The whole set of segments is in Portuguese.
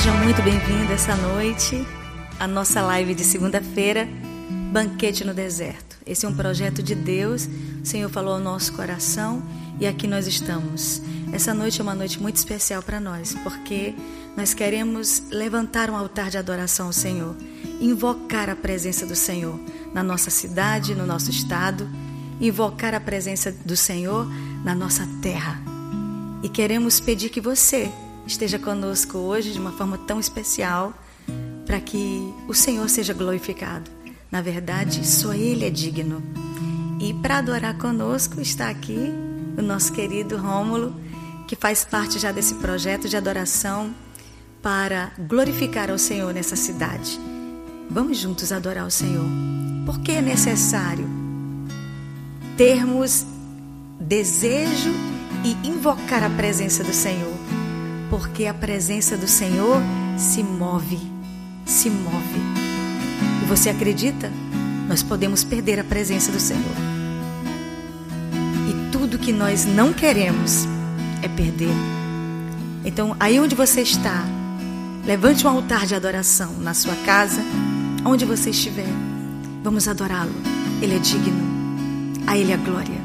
Seja muito bem-vindo essa noite à nossa live de segunda-feira, Banquete no Deserto. Esse é um projeto de Deus, o Senhor falou ao nosso coração e aqui nós estamos. Essa noite é uma noite muito especial para nós, porque nós queremos levantar um altar de adoração ao Senhor, invocar a presença do Senhor na nossa cidade, no nosso estado, invocar a presença do Senhor na nossa terra. E queremos pedir que você esteja conosco hoje de uma forma tão especial para que o Senhor seja glorificado. Na verdade, só Ele é digno. E para adorar conosco está aqui o nosso querido Rômulo, que faz parte já desse projeto de adoração para glorificar ao Senhor nessa cidade. Vamos juntos adorar o Senhor. Porque é necessário termos desejo e invocar a presença do Senhor porque a presença do Senhor se move, se move. E você acredita? Nós podemos perder a presença do Senhor. E tudo que nós não queremos é perder. Então, aí onde você está, levante um altar de adoração na sua casa, onde você estiver. Vamos adorá-lo. Ele é digno. A Ele a glória.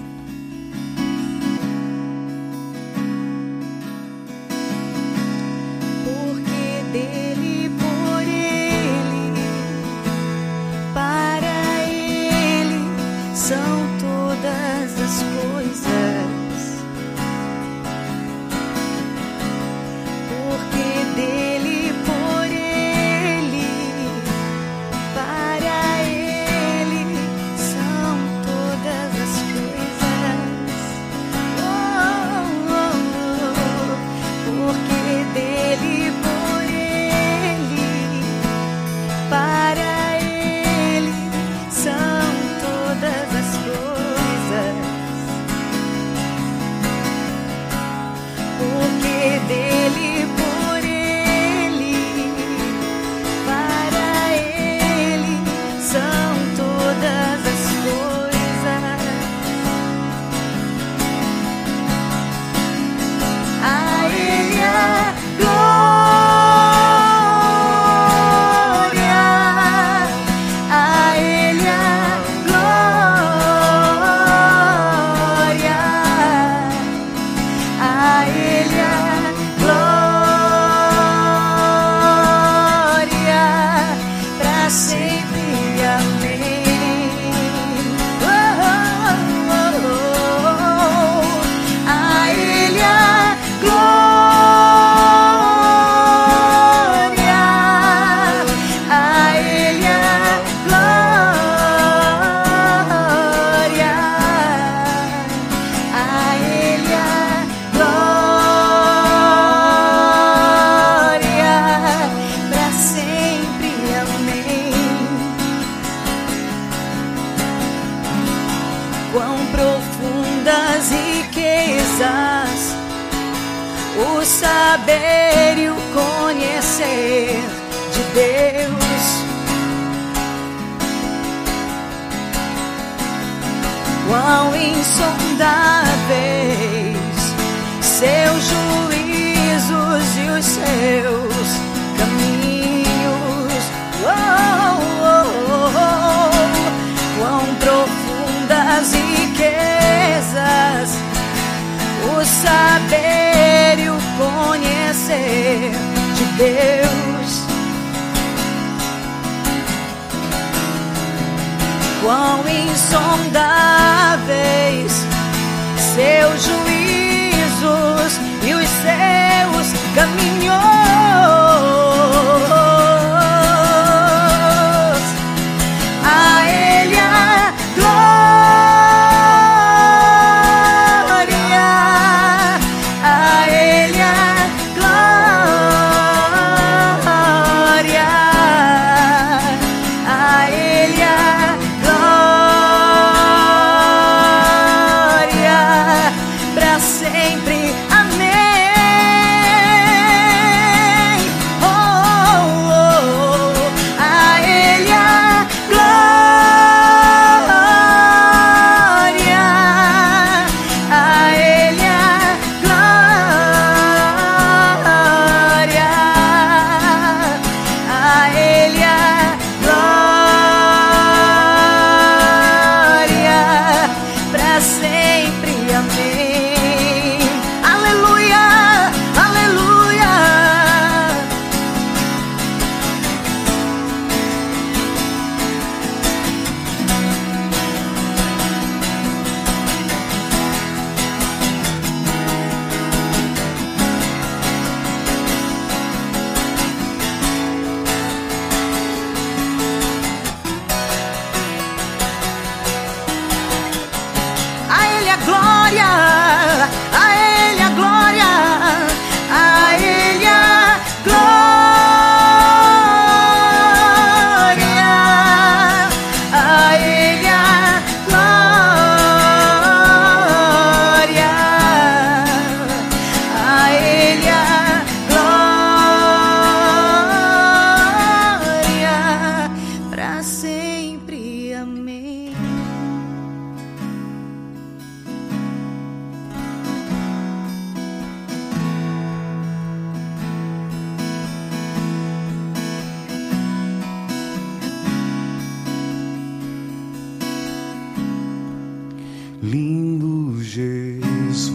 lindo Jesus,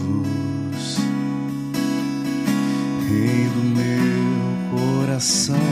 Rei do meu coração.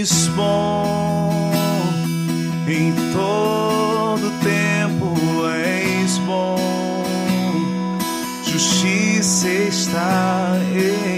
és bom em todo tempo és bom. Justiça está em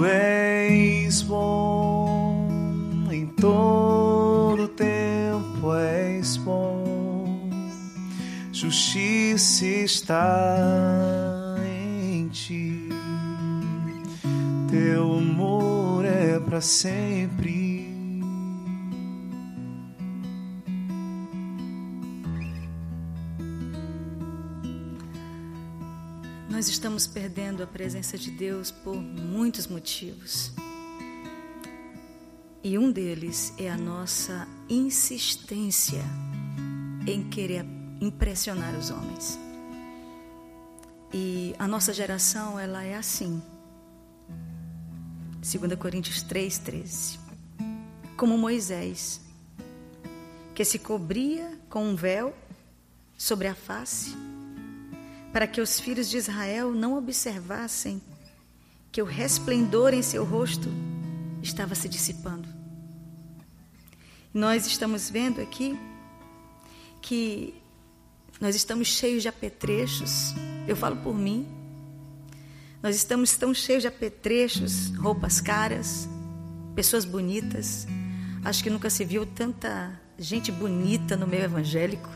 Tu és bom em todo tempo, és bom. Justiça está em ti. Teu amor é para sempre. Nós estamos perdendo a presença de Deus por muitos motivos. E um deles é a nossa insistência em querer impressionar os homens. E a nossa geração, ela é assim. 2 Coríntios 3, 13. Como Moisés, que se cobria com um véu sobre a face, para que os filhos de Israel não observassem que o resplendor em seu rosto estava se dissipando. Nós estamos vendo aqui que nós estamos cheios de apetrechos. Eu falo por mim. Nós estamos tão cheios de apetrechos, roupas caras, pessoas bonitas. Acho que nunca se viu tanta gente bonita no meio evangélico.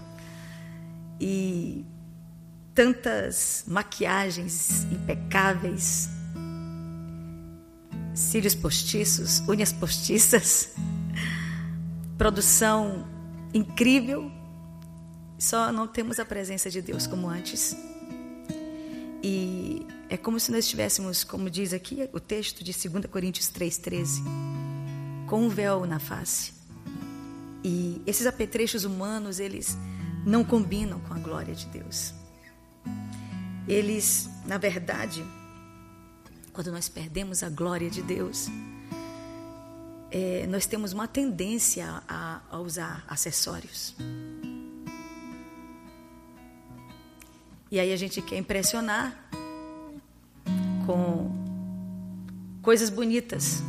E tantas maquiagens impecáveis, cílios postiços, unhas postiças, produção incrível só não temos a presença de Deus como antes. E é como se nós estivéssemos, como diz aqui o texto de 2 Coríntios 3,13, com um véu na face. E esses apetrechos humanos, eles não combinam com a glória de Deus. Eles, na verdade, quando nós perdemos a glória de Deus, é, nós temos uma tendência a, a usar acessórios. E aí a gente quer impressionar com coisas bonitas.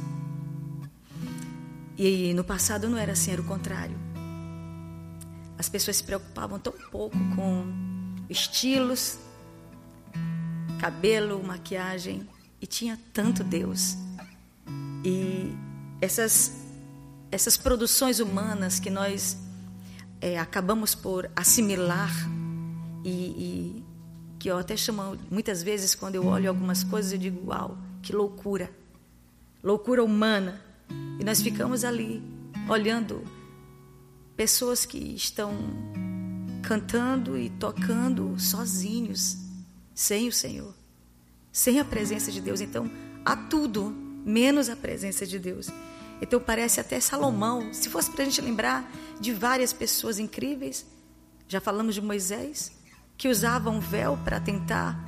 E no passado não era assim, era o contrário. As pessoas se preocupavam tão pouco com estilos, cabelo, maquiagem, e tinha tanto Deus. E essas, essas produções humanas que nós é, acabamos por assimilar e, e que eu até chamo muitas vezes quando eu olho algumas coisas eu digo uau que loucura loucura humana e nós ficamos ali olhando pessoas que estão cantando e tocando sozinhos sem o Senhor sem a presença de Deus. Então há tudo menos a presença de Deus. Então parece até Salomão. Se fosse para a gente lembrar de várias pessoas incríveis já falamos de Moisés que usavam véu para tentar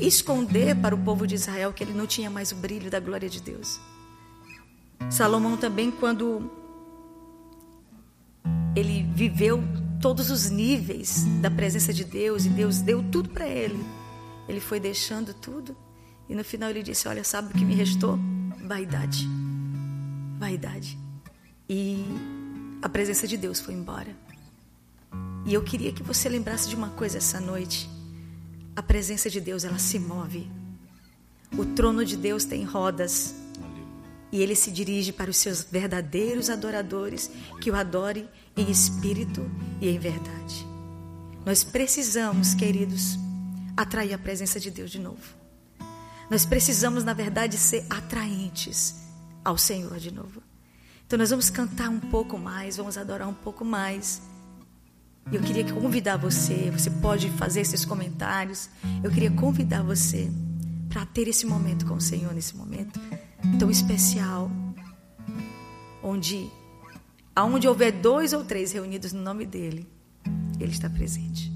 esconder para o povo de Israel que ele não tinha mais o brilho da glória de Deus. Salomão também, quando ele viveu todos os níveis da presença de Deus e Deus deu tudo para ele, ele foi deixando tudo e no final ele disse: Olha, sabe o que me restou? Vaidade. Vaidade. E a presença de Deus foi embora. E eu queria que você lembrasse de uma coisa essa noite. A presença de Deus, ela se move. O trono de Deus tem rodas. E ele se dirige para os seus verdadeiros adoradores, que o adore em espírito e em verdade. Nós precisamos, queridos, atrair a presença de Deus de novo. Nós precisamos, na verdade, ser atraentes ao Senhor de novo. Então, nós vamos cantar um pouco mais, vamos adorar um pouco mais. Eu queria convidar você, você pode fazer esses comentários. Eu queria convidar você para ter esse momento com o Senhor nesse momento tão especial, onde aonde houver dois ou três reunidos no nome dele, ele está presente.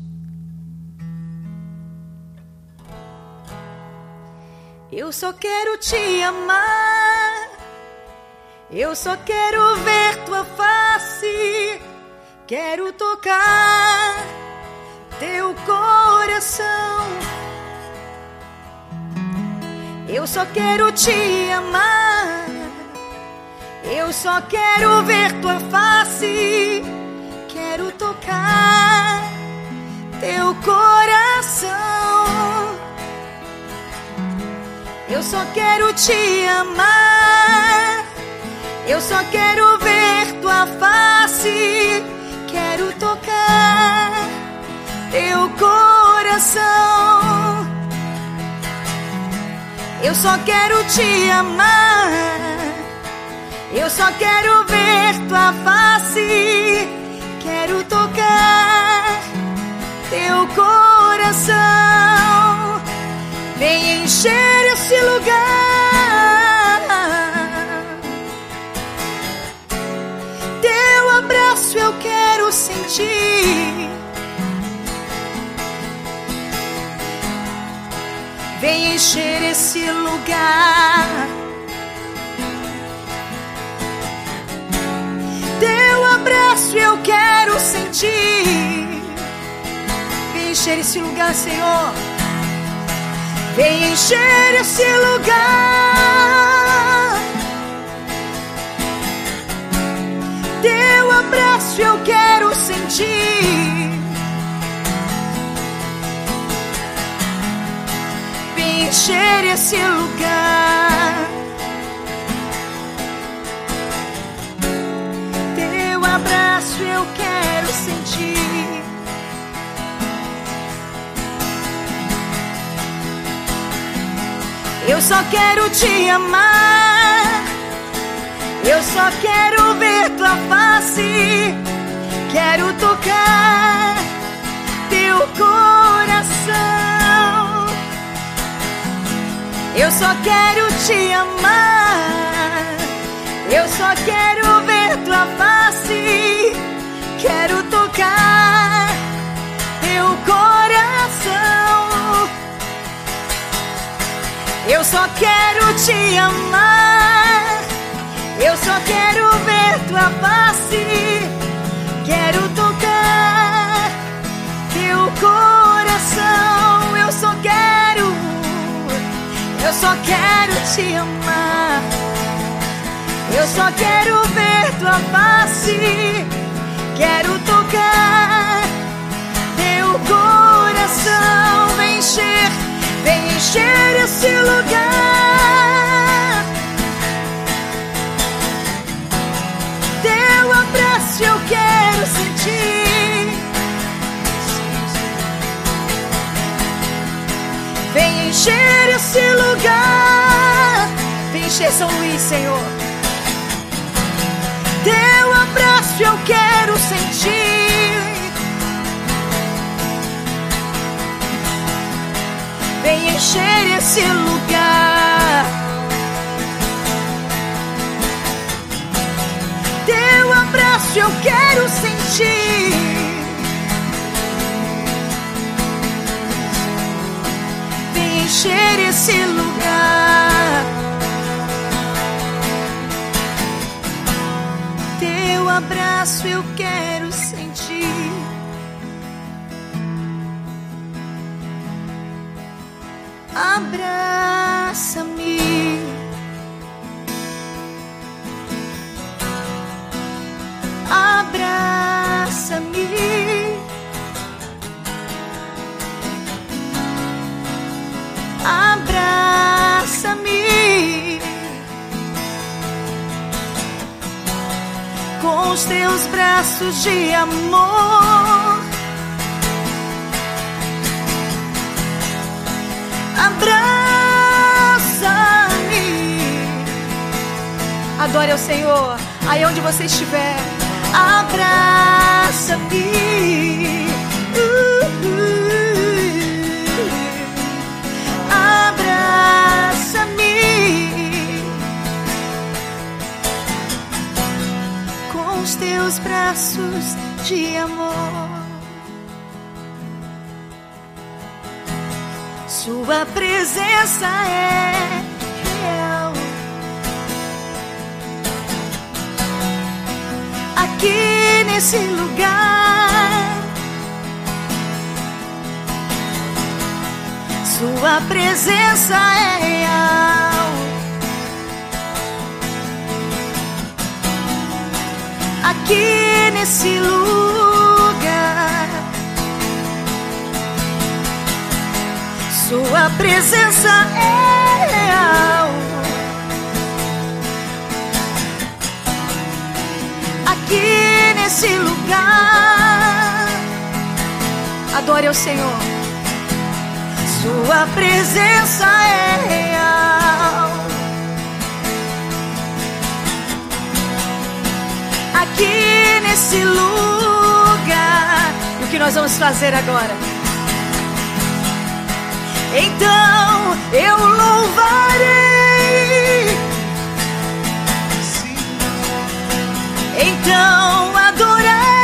Eu só quero te amar. Eu só quero ver tua face. Quero tocar teu coração. Eu só quero te amar. Eu só quero ver tua face. Quero tocar teu coração. Eu só quero te amar. Eu só quero ver tua face quero tocar coração. Eu só quero te amar. Eu só quero ver tua face. Quero tocar teu coração. Vem encher esse lugar. Teu abraço eu quero sentir. Vem encher esse lugar. Teu abraço eu quero sentir. Vem encher esse lugar, Senhor. Vem encher esse lugar. Teu abraço eu quero sentir. encher esse lugar. Abraço eu quero sentir. Eu só quero te amar. Eu só quero ver tua face. Quero tocar teu coração. Eu só quero te amar. Eu só quero ver tua face. Quero tocar teu coração. Eu só quero te amar. Eu só quero ver tua face. Quero tocar teu coração. Eu só quero eu só quero te amar. Eu só quero ver tua face. Quero tocar teu coração. Vem encher, vem encher esse lugar. Teu abraço eu quero sentir. Vem encher esse lugar. Vem encher São Luís, Senhor. Teu abraço eu quero sentir. Vem encher esse lugar. Teu abraço eu quero sentir. encher esse lugar. Abraço eu quero sentir. Abraça-me. Com os teus braços de amor. Abraça-me. Adore ao Senhor, aí onde você estiver. Abraça-me. Teus braços de amor. Sua presença é real. Aqui nesse lugar. Sua presença é real. Aqui nesse lugar. Sua presença é real. Aqui nesse lugar. Adore ao Senhor. Sua presença é real. Aqui nesse lugar. E o que nós vamos fazer agora? Então eu louvarei. Então adorarei.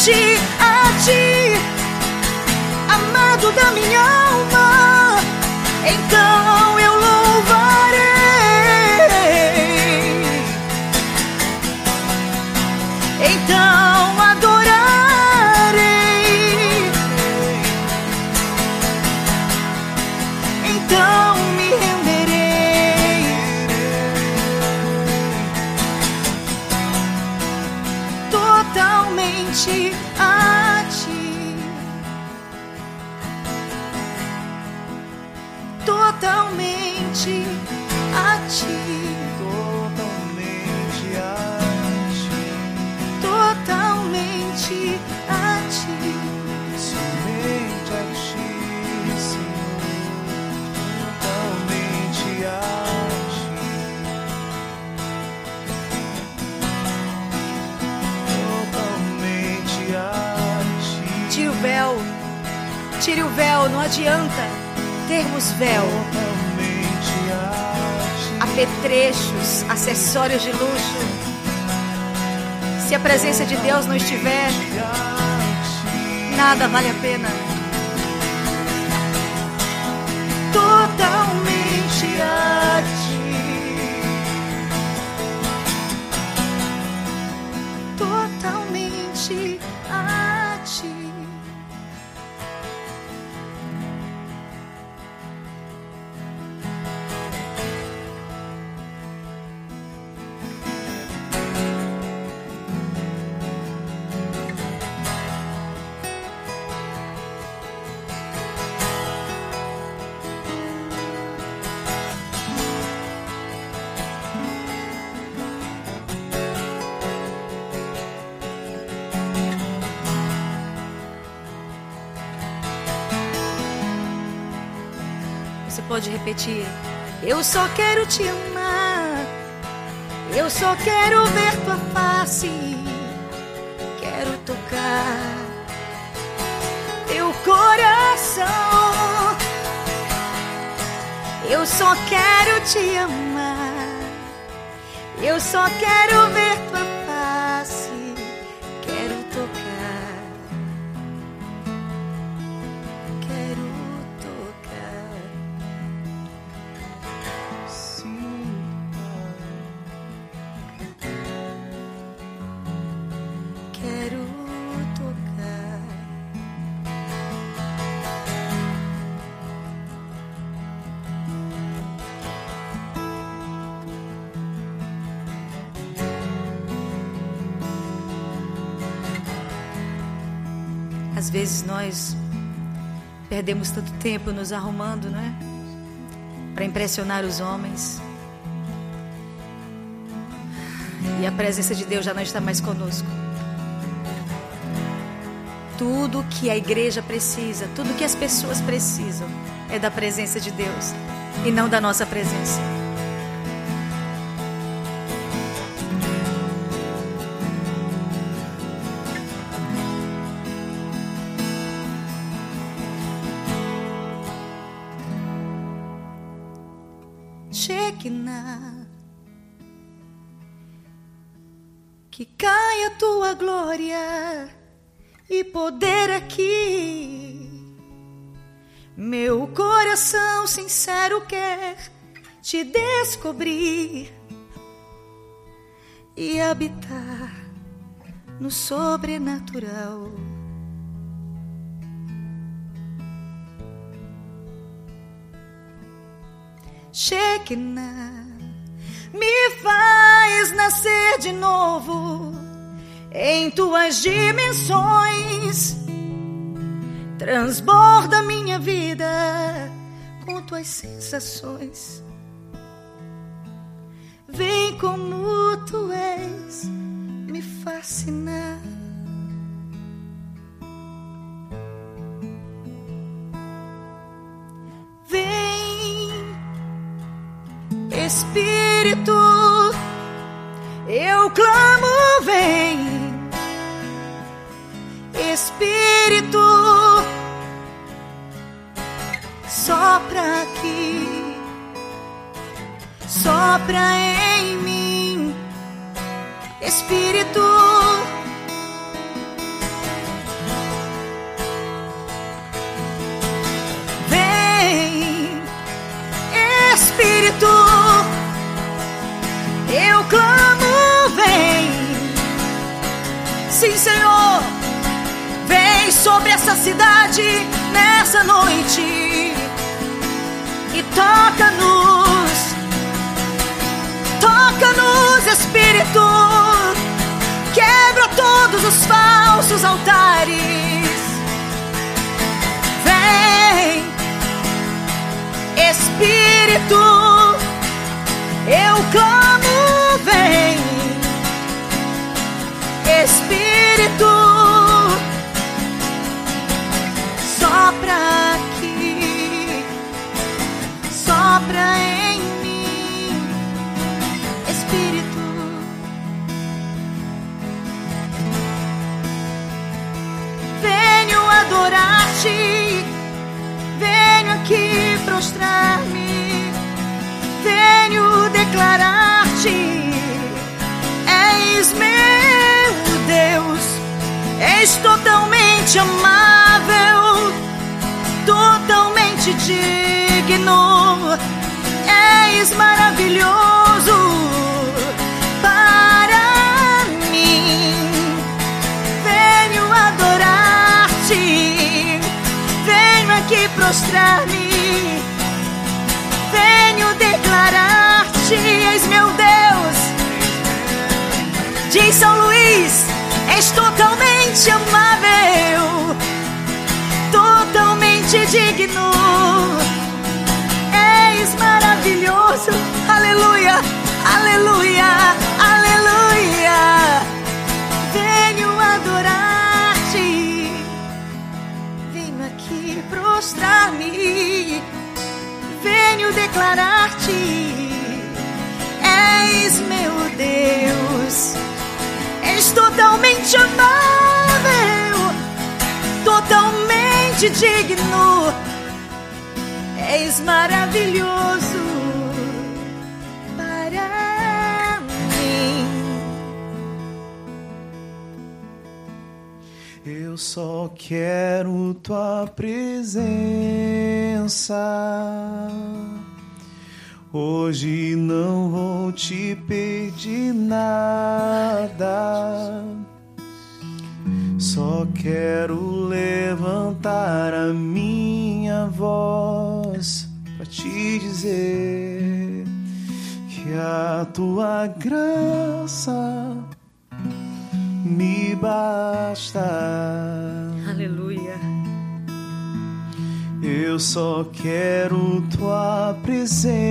A ti, amado da minha alma. Então Totalmente a ti. Totalmente a ti. Tire o véu, não adianta termos véu. Apetrechos, acessórios de luxo. Se a presença de Deus não estiver, nada vale a pena. Totalmente Você pode repetir. Eu só quero te amar. Eu só quero ver tua face. Quero tocar teu coração. Eu só quero te amar. Eu só quero ver tua face. Nós perdemos tanto tempo nos arrumando, não é? Para impressionar os homens. E a presença de Deus já não está mais conosco. Tudo que a igreja precisa, tudo que as pessoas precisam é da presença de Deus e não da nossa presença. Que caia tua glória e poder aqui. Meu coração sincero quer te descobrir e habitar no sobrenatural. Shekinah me faz nascer de novo em tuas dimensões. Transborda minha vida com tuas sensações. Vem como tu és me fascinar. Espírito, eu clamo, vem, Espírito, sopra aqui, sopra em mim, Espírito. Clamo, vem. Sim, Senhor, vem sobre essa cidade nessa noite e toca-nos, toca-nos, Espírito, quebra todos os falsos altares. Vem, Espírito, eu clamo, Espírito, sopra aqui, sopra em mim, Espírito. Venho adorar-te, venho aqui prostrar-me, venho declarar-te, és meu és totalmente amável, totalmente digno, és maravilhoso para mim. Venho adorar-te, venho aqui prostrar-me, venho declarar-te, és meu Deus. Diz São Luís, és totalmente amável, totalmente digno, és maravilhoso, aleluia, aleluia. Totalmente digno, és maravilhoso para mim. Eu só quero tua presença. Hoje não vou te pedir nada. Só quero levantar a minha voz para te dizer que a tua graça me basta. Aleluia. Eu só quero tua presença.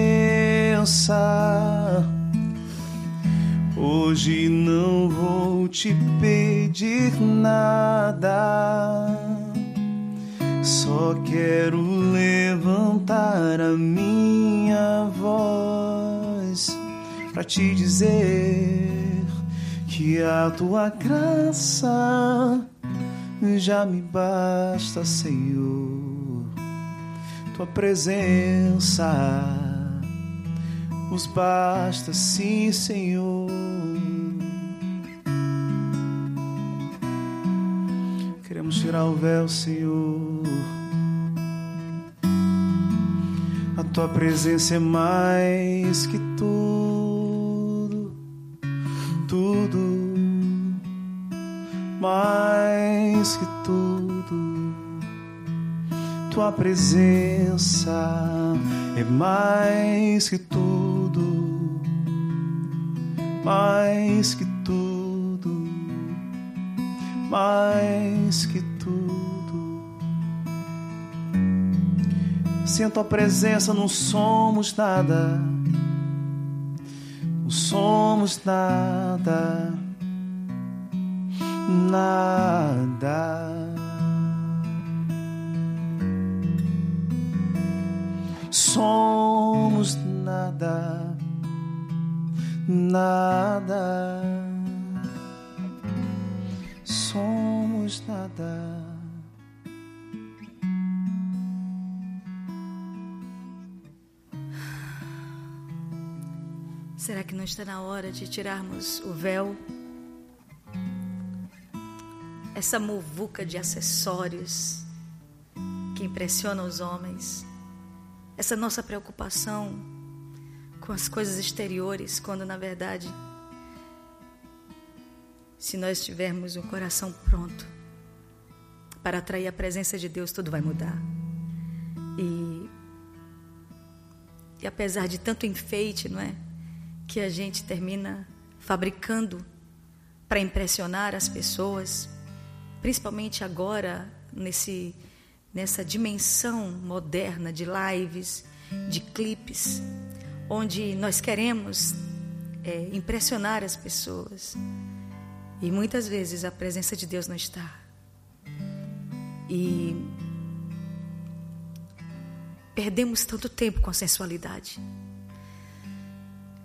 Hoje não vou te pedir nada. Só quero levantar a minha voz para te dizer que a tua graça já me basta, Senhor. Tua presença nos basta, sim, Senhor. Queremos tirar o véu, Senhor. A tua presença é mais que tudo, tudo, mais que tudo. Tua presença é mais que tudo, mais que tudo, mais que tudo. Sem a presença não somos nada. Não somos nada. Nada. Somos nada. Nada. Somos nada. Será que não está na hora de tirarmos o véu? Essa muvuca de acessórios que impressiona os homens. Essa nossa preocupação com as coisas exteriores, quando na verdade, se nós tivermos um coração pronto para atrair a presença de Deus, tudo vai mudar. E, e apesar de tanto enfeite, não é? que a gente termina fabricando para impressionar as pessoas, principalmente agora nesse nessa dimensão moderna de lives, de clipes, onde nós queremos é, impressionar as pessoas e muitas vezes a presença de Deus não está. E perdemos tanto tempo com a sensualidade.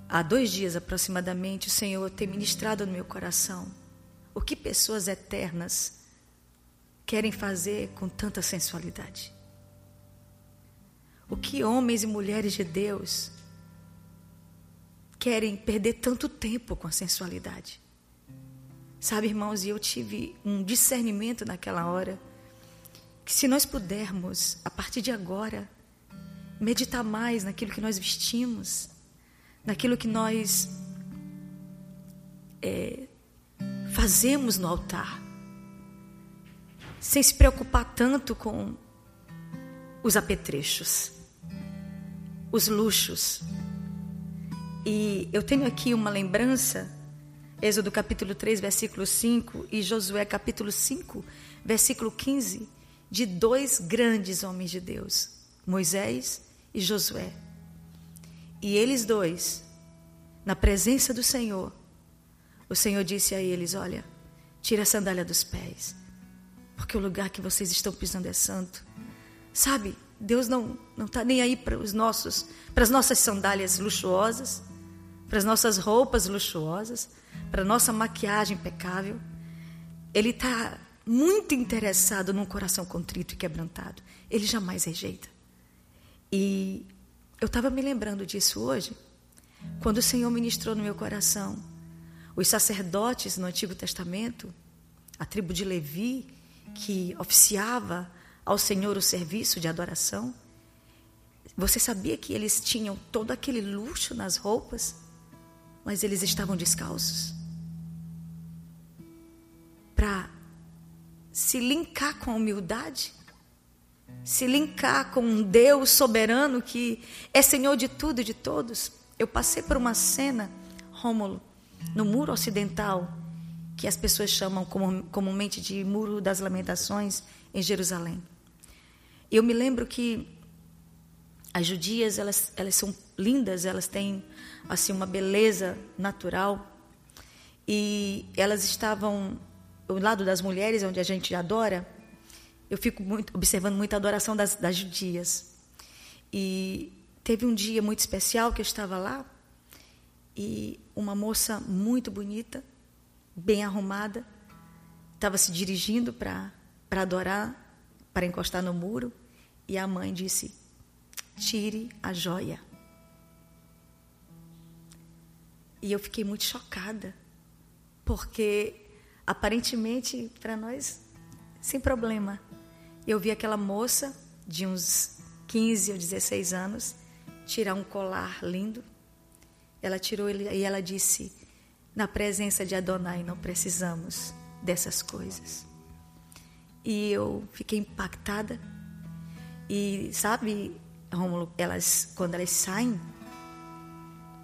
Há dois dias aproximadamente, o Senhor tem ministrado no meu coração o que pessoas eternas querem fazer com tanta sensualidade. O que homens e mulheres de Deus querem perder tanto tempo com a sensualidade. Sabe, irmãos, e eu tive um discernimento naquela hora que se nós pudermos, a partir de agora, meditar mais naquilo que nós vestimos, naquilo que nós é, fazemos no altar, sem se preocupar tanto com os apetrechos, os luxos. E eu tenho aqui uma lembrança, Êxodo capítulo 3, versículo 5 e Josué capítulo 5, versículo 15, de dois grandes homens de Deus, Moisés e Josué. E eles dois, na presença do Senhor, o Senhor disse a eles: Olha, tira a sandália dos pés, porque o lugar que vocês estão pisando é santo. Sabe, Deus não não está nem aí para os nossos, para as nossas sandálias luxuosas, para as nossas roupas luxuosas, para a nossa maquiagem impecável. Ele está muito interessado num coração contrito e quebrantado. Ele jamais rejeita. E eu estava me lembrando disso hoje, quando o Senhor ministrou no meu coração. Os sacerdotes no Antigo Testamento, a tribo de Levi, que oficiava ao Senhor o serviço de adoração, você sabia que eles tinham todo aquele luxo nas roupas, mas eles estavam descalços? Para se linkar com a humildade se linkar com um Deus soberano que é Senhor de tudo e de todos. Eu passei por uma cena, Rômulo, no muro ocidental, que as pessoas chamam comumente de Muro das Lamentações, em Jerusalém. Eu me lembro que as judias, elas, elas são lindas, elas têm assim uma beleza natural. E elas estavam, do lado das mulheres, onde a gente adora, eu fico muito, observando muito a adoração das, das judias. E teve um dia muito especial que eu estava lá e uma moça muito bonita, bem arrumada, estava se dirigindo para adorar, para encostar no muro, e a mãe disse: Tire a joia. E eu fiquei muito chocada, porque aparentemente para nós, sem problema, eu vi aquela moça de uns 15 ou 16 anos tirar um colar lindo. Ela tirou ele e ela disse: Na presença de Adonai não precisamos dessas coisas. E eu fiquei impactada. E sabe, Rômulo, elas quando elas saem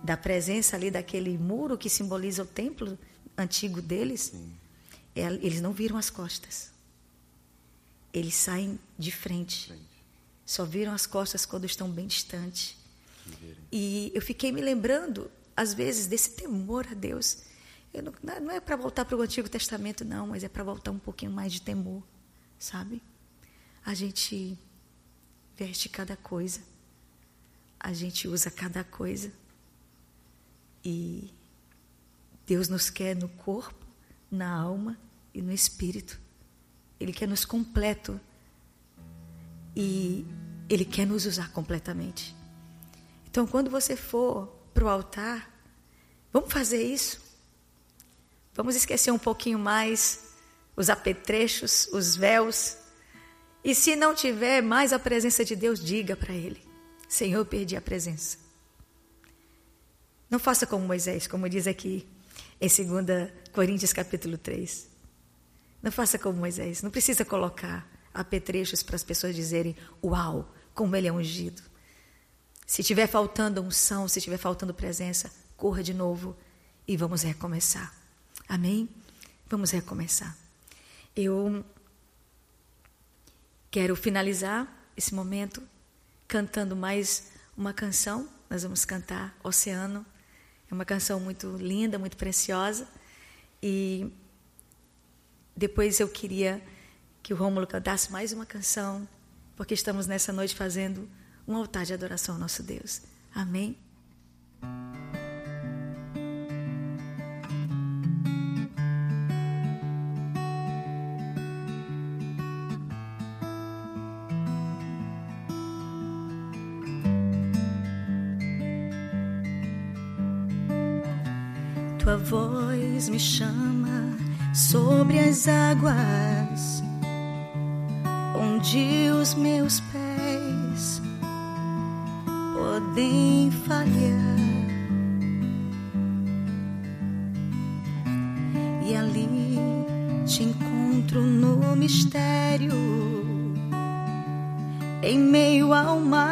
da presença ali daquele muro que simboliza o templo antigo deles, Sim. eles não viram as costas eles saem de frente, Só viram as costas quando estão bem distantes. E eu fiquei me lembrando, às vezes, desse temor a Deus. Não, não, é para voltar para o Antigo Testamento, não, mas é para voltar um pouquinho mais de temor, sabe? A gente veste cada coisa, a gente usa cada coisa. E Deus nos quer no corpo, na alma e no espírito. Ele quer nos completo. E Ele quer nos usar completamente. Então, quando você for para o altar, vamos fazer isso. Vamos esquecer um pouquinho mais os apetrechos, os véus. E se não tiver mais a presença de Deus, diga para Ele: Senhor, eu perdi a presença. Não faça como Moisés, como diz aqui em 2 Coríntios capítulo 3. Não faça como Moisés. Não precisa colocar apetrechos para as pessoas dizerem: Uau, como ele é ungido. Se tiver faltando unção, se tiver faltando presença, corra de novo e vamos recomeçar. Amém? Vamos recomeçar. Eu quero finalizar esse momento cantando mais uma canção. Nós vamos cantar Oceano. É uma canção muito linda, muito preciosa. E depois eu queria que o Rômulo cantasse mais uma canção, porque estamos nessa noite fazendo um altar de adoração ao nosso Deus. Amém? Tua voz me chama sobre as águas, onde os meus pés podem falhar. E ali te encontro no mistério, em meio ao mar.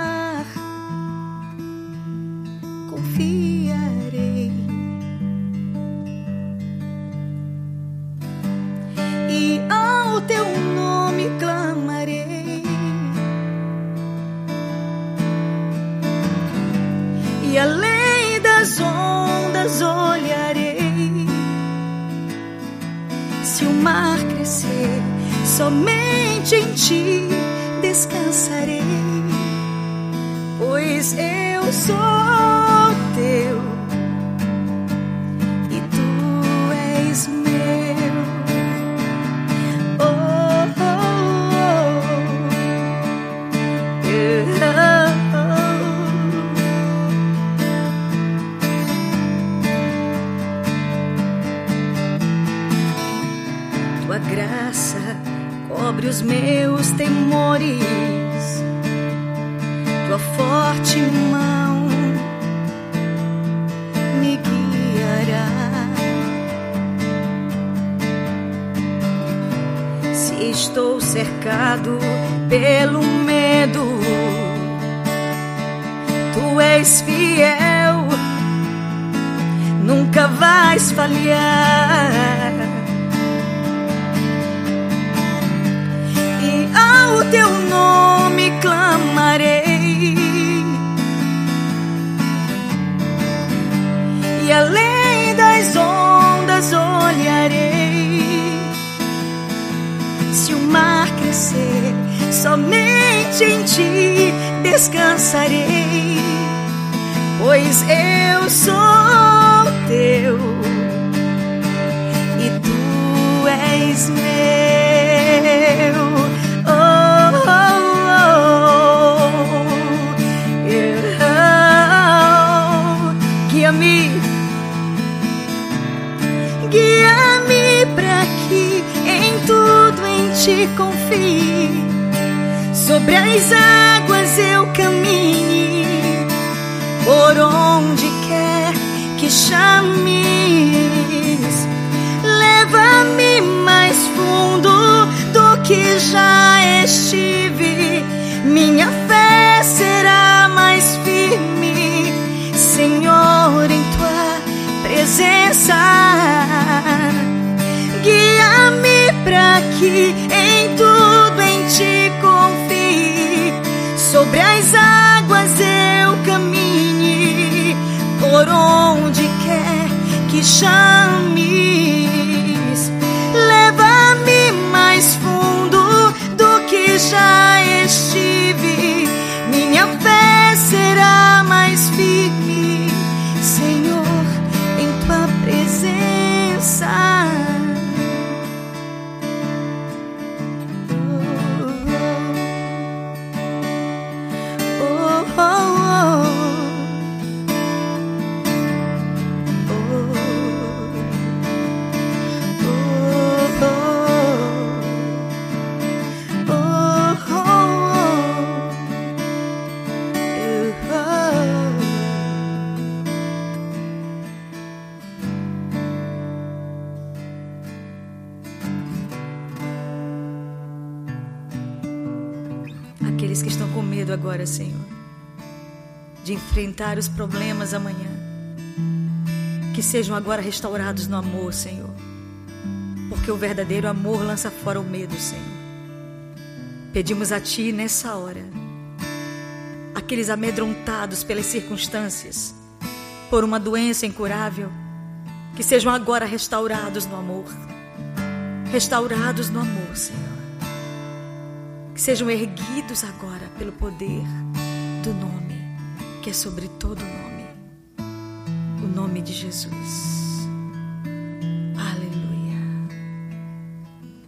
Em ti descansarei. Pois eu sou teu e tu és meu. Oh, Guia-me, guia-me para que em tudo em ti confie. Sobre as águas eu caminhe, por onde quer que chames. Leva-me mais fundo do que já estive. Minha fé será mais firme, Senhor, em tua presença. Guia-me para que sobre as águas eu caminhe, por onde quer que chames, enfrentar os problemas amanhã, que sejam agora restaurados no amor, Senhor, porque o verdadeiro amor lança fora o medo, Senhor. Pedimos a Ti nessa hora, aqueles amedrontados pelas circunstâncias, por uma doença incurável, que sejam agora restaurados no amor, restaurados no amor, Senhor. Que sejam erguidos agora pelo poder do nome que é sobre todo nome, o nome de Jesus. Aleluia,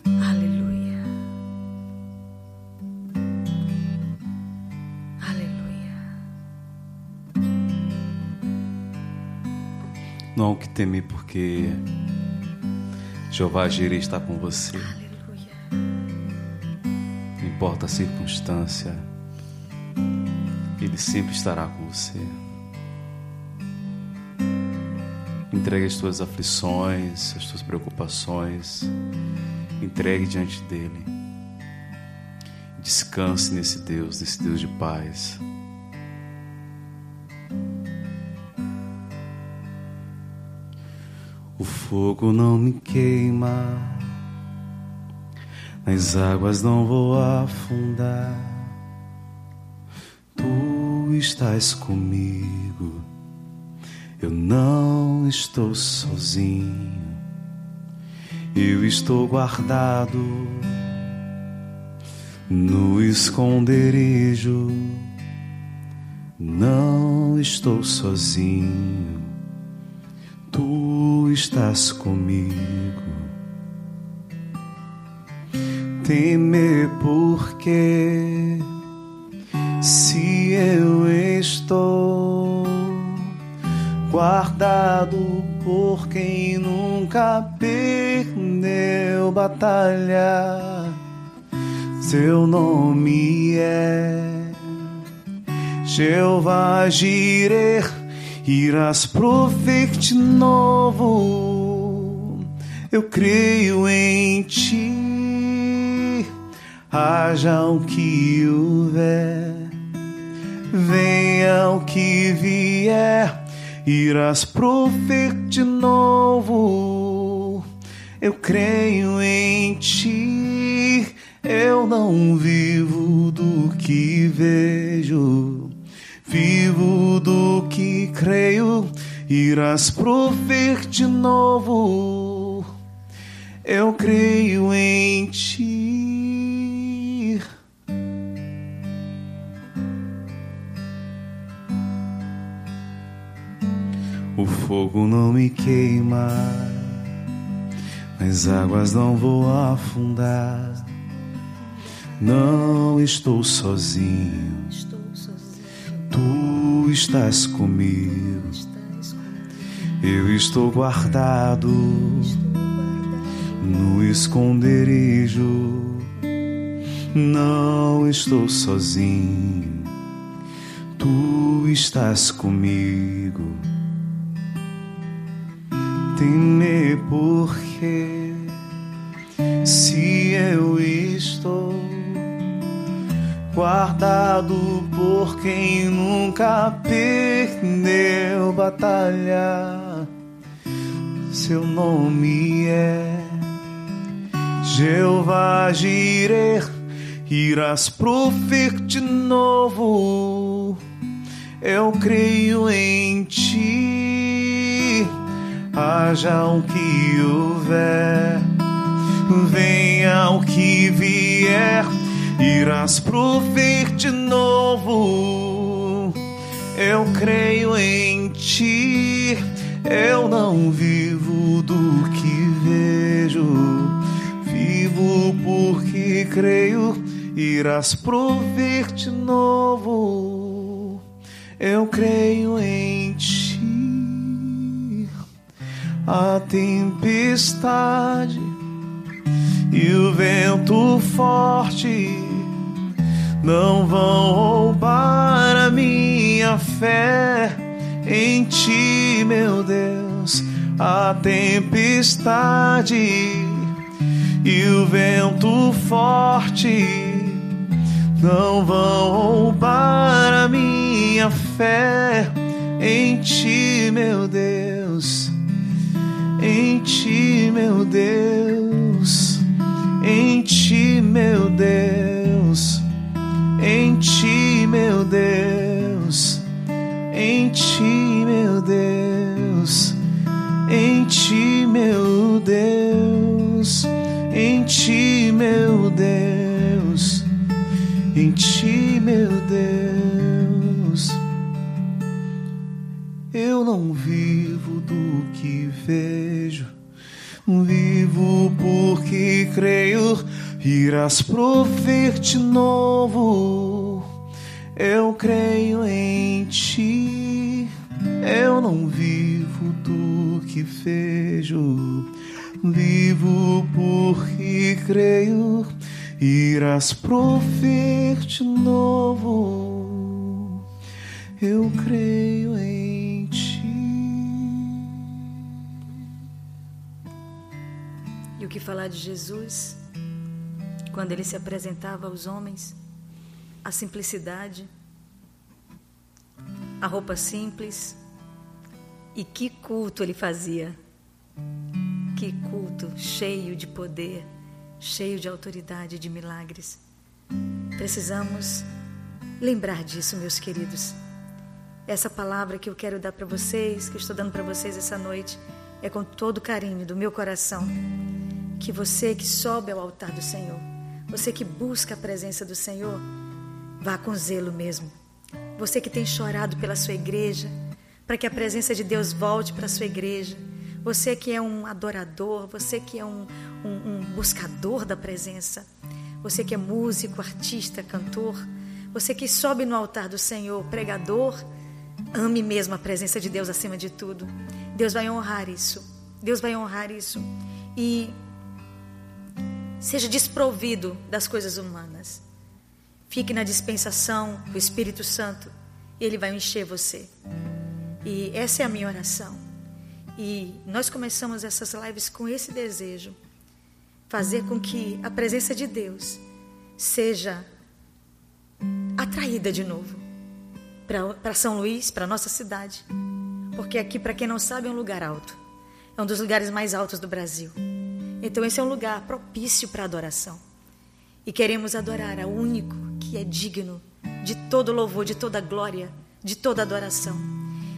aleluia, aleluia. Não há o que temer, porque Jeová Jireh está com você. Aleluia. Não importa a circunstância, Ele sempre estará com você. Entregue as tuas aflições, as tuas preocupações, entregue diante dele. Descanse nesse Deus, nesse Deus de paz. O fogo não me queima, nas águas não vou afundar. Tu estás comigo, eu não estou sozinho, eu estou guardado no esconderijo, não estou sozinho. Tu estás comigo. Temer porque se eu guardado por quem nunca perdeu batalha, seu nome é Jeová Jireh irás prover de novo. Eu creio em ti, haja o que houver, venha o que vier, irás prover de novo. Eu creio em ti, eu não vivo do que vejo Vivo do que creio, irás prover de novo. Eu creio em ti. Fogo não me queima, as águas não vou afundar. Não estou sozinho Tu estás comigo, eu estou guardado. no esconderijo. Não estou sozinho, tu estás comigo. Temer porque se eu estou guardado por quem nunca perdeu batalha. Seu nome é Jeová Jireh, irás prover de novo. Eu creio em ti, haja o que houver, venha o que vier, irás prover de novo. Eu creio em ti, eu não vivo do que vejo, vivo porque creio, irás prover de novo. Eu creio em ti. A tempestade e o vento forte não vão roubar a minha fé em ti, meu Deus. A tempestade e o vento forte não vão roubar a minha fé em ti, meu Deus. Em ti, meu Deus. Em ti, meu Deus. Em ti, meu Deus. Em ti, meu Deus. Em ti, meu Deus. Em ti, meu Deus. Em ti, meu Deus. Eu não vivo do que vejo, vivo porque creio, irás prover de novo. Eu creio em ti, eu não vivo do que vejo, vivo porque creio, irás prover de novo. Eu creio em E o que falar de Jesus? Quando ele se apresentava aos homens, a simplicidade, a roupa simples, e que culto ele fazia. Que culto cheio de poder, cheio de autoridade e de milagres. Precisamos lembrar disso, meus queridos. Essa palavra que eu quero dar para vocês, que estou dando para vocês essa noite, é com todo carinho do meu coração. Que você que sobe ao altar do Senhor, você que busca a presença do Senhor, vá com zelo mesmo. Você que tem chorado pela sua igreja, para que a presença de Deus volte para a sua igreja. Você que é um adorador, você que é um, um, um buscador da presença, você que é músico, artista, cantor, você que sobe no altar do Senhor, pregador, ame mesmo a presença de Deus acima de tudo. Deus vai honrar isso. Deus vai honrar isso. E seja desprovido das coisas humanas. Fique na dispensação do Espírito Santo e ele vai encher você. E essa é a minha oração. E nós começamos essas lives com esse desejo fazer com que a presença de Deus seja atraída de novo para São Luís, para nossa cidade. Porque aqui, para quem não sabe, é um lugar alto. É um dos lugares mais altos do Brasil. Então, esse é um lugar propício para adoração. E queremos adorar ao único que é digno de todo louvor, de toda glória, de toda adoração.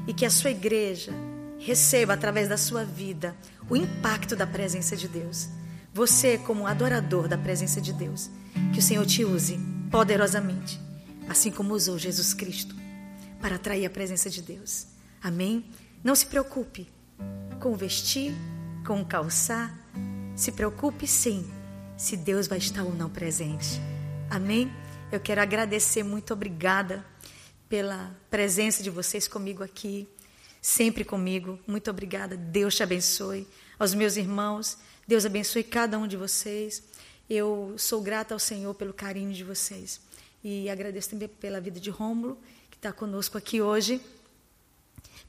E que a sua igreja receba, através da sua vida, o impacto da presença de Deus. Você, como adorador da presença de Deus, que o Senhor te use poderosamente, assim como usou Jesus Cristo, para atrair a presença de Deus. Amém? Não se preocupe com vestir, com calçar. Se preocupe sim, se Deus vai estar ou não presente. Amém? Eu quero agradecer, muito obrigada pela presença de vocês comigo aqui, sempre comigo. Muito obrigada. Deus te abençoe. Aos meus irmãos, Deus abençoe cada um de vocês. Eu sou grata ao Senhor pelo carinho de vocês. E agradeço também pela vida de Rômulo, que está conosco aqui hoje,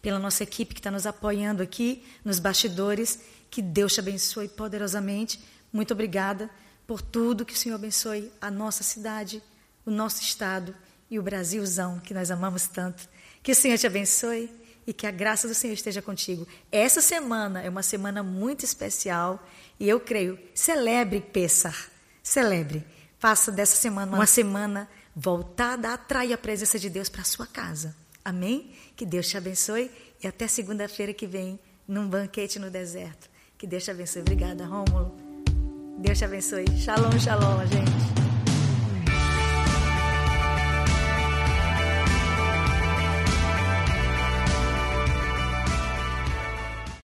pela nossa equipe que está nos apoiando aqui nos bastidores. Que Deus te abençoe poderosamente. Muito obrigada por tudo. Que o Senhor abençoe a nossa cidade, o nosso estado e o Brasilzão, que nós amamos tanto. Que o Senhor te abençoe e que a graça do Senhor esteja contigo. Essa semana é uma semana muito especial e eu creio, celebre Pessar, celebre, Faça dessa semana uma semana voltada a atrair a presença de Deus para a sua casa. Amém? Que Deus te abençoe e até segunda-feira que vem num banquete no deserto. Que Deus te abençoe. Obrigada, Rômulo. Deus te abençoe. Shalom, shalom, gente.